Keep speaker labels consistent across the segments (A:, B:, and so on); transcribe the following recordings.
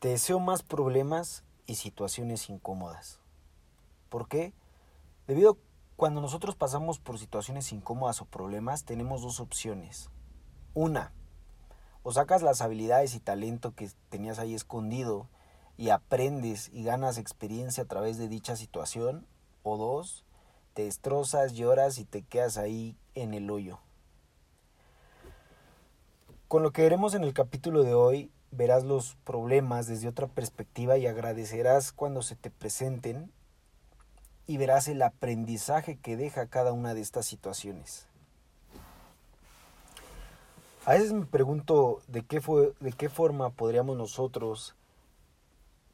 A: Te deseo más problemas y situaciones incómodas. ¿Por qué? Debido a cuando nosotros pasamos por situaciones incómodas o problemas, tenemos dos opciones. Una, o sacas las habilidades y talento que tenías ahí escondido y aprendes y ganas experiencia a través de dicha situación. O dos, te destrozas, lloras y te quedas ahí en el hoyo. Con lo que veremos en el capítulo de hoy, verás los problemas desde otra perspectiva y agradecerás cuando se te presenten y verás el aprendizaje que deja cada una de estas situaciones. A veces me pregunto de qué, fue, de qué forma podríamos nosotros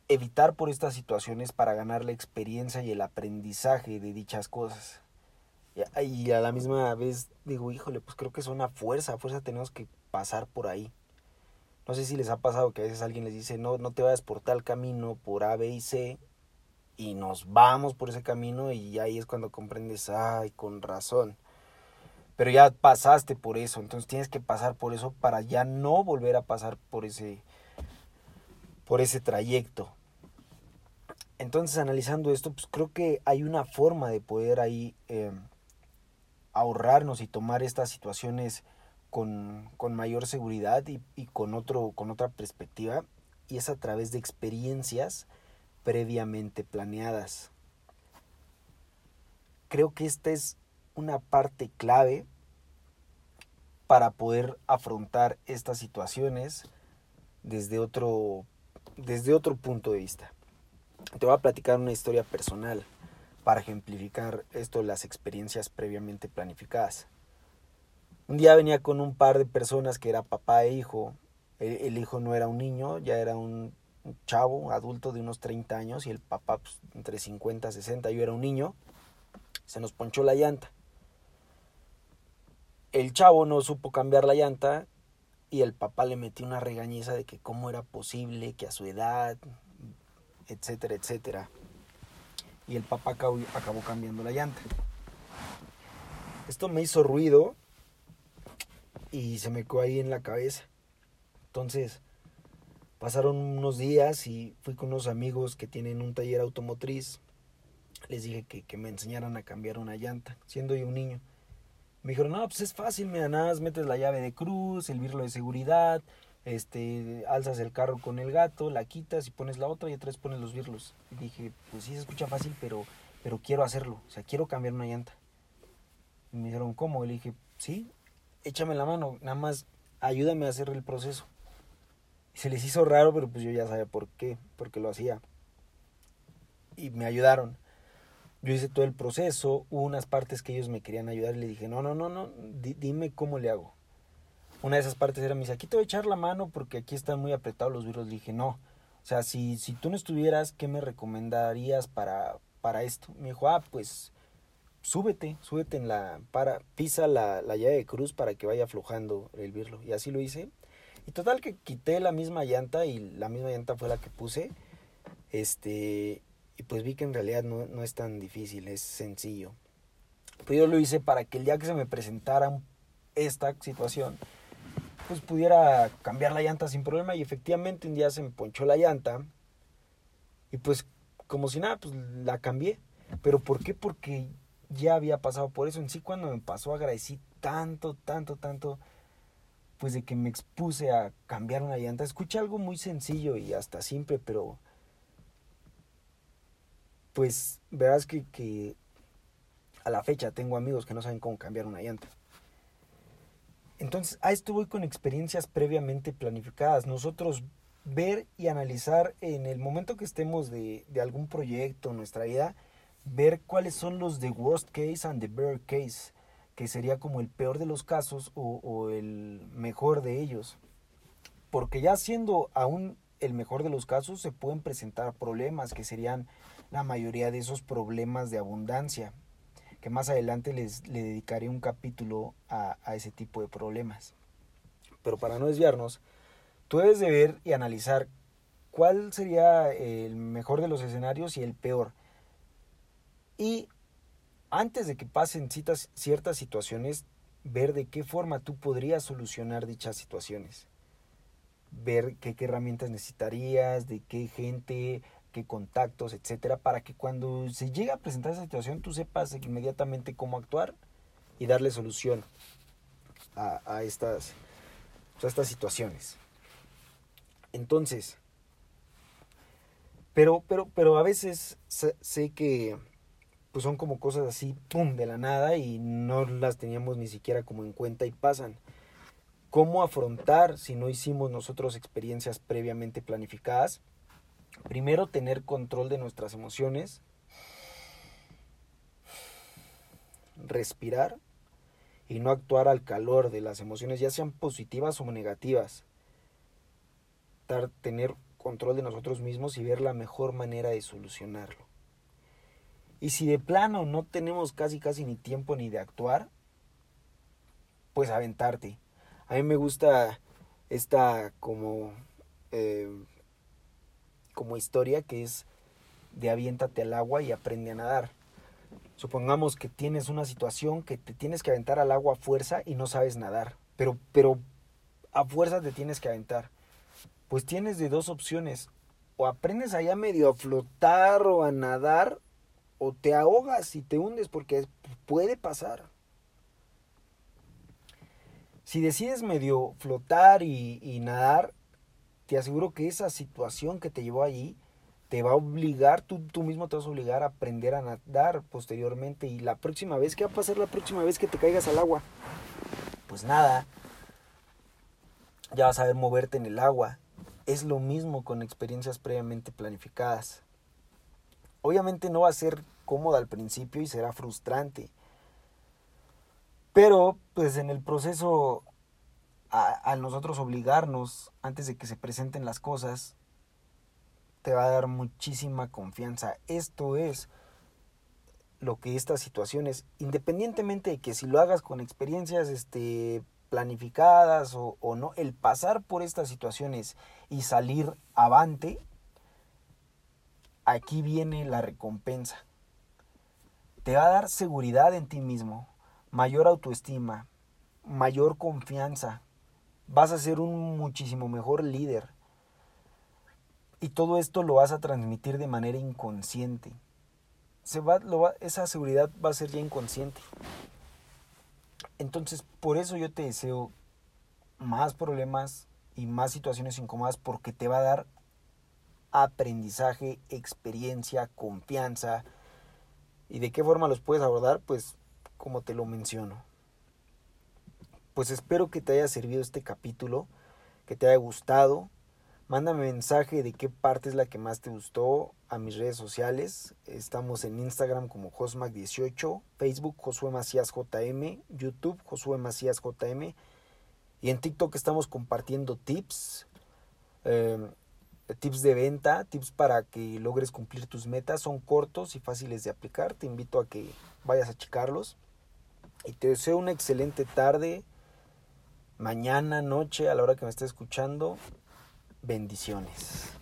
A: evitar por estas situaciones para ganar la experiencia y el aprendizaje de dichas cosas. Y a la misma vez digo, híjole, pues creo que es una fuerza, fuerza tenemos que pasar por ahí. No sé si les ha pasado que a veces alguien les dice, no, no te vayas por tal camino, por A, B y C, y nos vamos por ese camino y ahí es cuando comprendes, ay, con razón. Pero ya pasaste por eso, entonces tienes que pasar por eso para ya no volver a pasar por ese por ese trayecto. Entonces, analizando esto, pues creo que hay una forma de poder ahí eh, ahorrarnos y tomar estas situaciones con, mayor seguridad y, y, con, otro, con otra perspectiva, y es a través de experiencias previamente planeadas. Creo que esta es una parte clave para poder afrontar estas situaciones desde otro, desde otro punto de vista. Te voy a platicar una historia personal para ejemplificar esto las experiencias previamente planificadas. Un día venía con un par de personas que era papá e hijo. El, hijo no era un niño, ya era un chavo, adulto de unos 30 años y el papá pues, entre 50 y 60, yo era un niño, se nos ponchó la llanta. El chavo no supo cambiar la llanta y el papá le metió una regañiza de que cómo era posible, que a su edad, etcétera, etcétera. Y el papá acabó cambiando la llanta. Esto me hizo ruido y se me quedó ahí en la cabeza. Entonces, Pasaron unos días y fui con unos amigos que tienen un taller automotriz. Les dije que, me enseñaran a cambiar una llanta, siendo yo un niño. Me dijeron, no, pues es fácil, mira, nada más metes la llave de cruz, el birlo de seguridad, este, alzas el carro con el gato, la quitas y pones la otra y otra pones los birlos. Y dije, pues sí se escucha fácil, pero, pero quiero hacerlo, o sea, quiero cambiar una llanta. Y me dijeron, ¿cómo? Y dije, sí, échame la mano, nada más ayúdame a hacer el proceso se les hizo raro, pero pues yo ya sabía por qué, porque lo hacía. Y me ayudaron. Yo hice todo el proceso, hubo unas partes que ellos me querían ayudar y le dije, no, no, no, no, dime cómo le hago. Una de esas partes era, me dice, aquí te voy a echar la mano porque aquí están muy apretados los virus. Le dije, no, o sea, si, si tú no estuvieras, ¿qué me recomendarías para, para esto? Me dijo, ah, pues súbete, súbete en la, para, pisa la, la llave de cruz para que vaya aflojando el virlo. Y así lo hice. Y total que quité la misma llanta y la misma llanta fue la que puse. Este, y pues vi que en realidad no, no es tan difícil, es sencillo. Pues yo lo hice para que el día que se me presentara esta situación, pues pudiera cambiar la llanta sin problema. Y efectivamente un día se me ponchó la llanta. Y pues como si nada, pues la cambié. Pero ¿por qué? Porque ya había pasado por eso. En sí cuando me pasó agradecí tanto, tanto, tanto pues de que me expuse a cambiar una llanta. Escuché algo muy sencillo y hasta simple, pero pues verás que, que a la fecha tengo amigos que no saben cómo cambiar una llanta. Entonces, a esto con experiencias previamente planificadas. Nosotros ver y analizar en el momento que estemos de, de algún proyecto, nuestra vida, ver cuáles son los de worst case and the bear case que sería como el peor de los casos o, el mejor de ellos. Porque ya siendo aún el mejor de los casos se pueden presentar problemas que serían la mayoría de esos problemas de abundancia, que más adelante les le dedicaré un capítulo a, a ese tipo de problemas. Pero para no desviarnos, tú debes de ver y analizar cuál sería el mejor de los escenarios y el peor. Y antes de que pasen ciertas situaciones, ver de qué forma tú podrías solucionar dichas situaciones. ver qué, qué herramientas necesitarías, de qué gente, qué contactos, etcétera, para que cuando se llegue a presentar esa situación tú sepas inmediatamente cómo actuar y darle solución a, a estas, a estas situaciones. Entonces, pero, pero, pero a veces sé, que pues son como cosas así, pum, de la nada y no las teníamos ni siquiera como en cuenta y pasan. ¿Cómo afrontar si no hicimos nosotros experiencias previamente planificadas? Primero, tener control de nuestras emociones. Respirar y no actuar al calor de las emociones, ya sean positivas o negativas. tener control de nosotros mismos y ver la mejor manera de solucionarlo. Y si de plano no tenemos casi casi ni tiempo ni de actuar, pues aventarte. A mí me gusta esta como eh, como historia que es de aviéntate al agua y aprende a nadar. Supongamos que tienes una situación que te tienes que aventar al agua a fuerza y no sabes nadar, pero, pero a fuerza te tienes que aventar. Pues tienes de dos opciones, o aprendes allá medio a flotar o a nadar, te ahogas y te hundes porque puede pasar. Si decides medio flotar y, nadar, te aseguro que esa situación que te llevó allí te va a obligar, tú, tú mismo te vas a obligar a aprender a nadar posteriormente. Y la próxima vez, ¿qué va a pasar la próxima vez que te caigas al agua? Pues nada, ya vas a ver moverte en el agua. Es lo mismo con experiencias previamente planificadas. Obviamente no va a ser cómoda al principio y será frustrante. Pero pues en el proceso a, nosotros obligarnos antes de que se presenten las cosas, te va a dar muchísima confianza. Esto es lo que estas situaciones, independientemente de que si lo hagas con experiencias este, planificadas o, o, no, el pasar por estas situaciones y salir avante, aquí viene la recompensa. Te va a dar seguridad en ti mismo, mayor autoestima, mayor confianza, vas a ser un muchísimo mejor líder. Y todo esto lo vas a transmitir de manera inconsciente. Se va, esa seguridad va a ser ya inconsciente. Entonces, por eso yo te deseo más problemas y más situaciones incómodas porque te va a dar aprendizaje, experiencia, confianza. ¿Y de qué forma los puedes abordar? Pues como te lo menciono pues espero que te haya servido este capítulo, que te haya gustado. Mándame mensaje de qué parte es la que más te gustó a mis redes sociales. Estamos en Instagram como Josmac18, Facebook Josué Macías JM, YouTube Josué Macías JM y en TikTok estamos compartiendo tips, em, tips de venta, tips para que logres cumplir tus metas. Son cortos y fáciles de aplicar. Te invito a que vayas a checarlos. Y te deseo una excelente tarde, mañana, noche, a la hora que me esté escuchando. Bendiciones.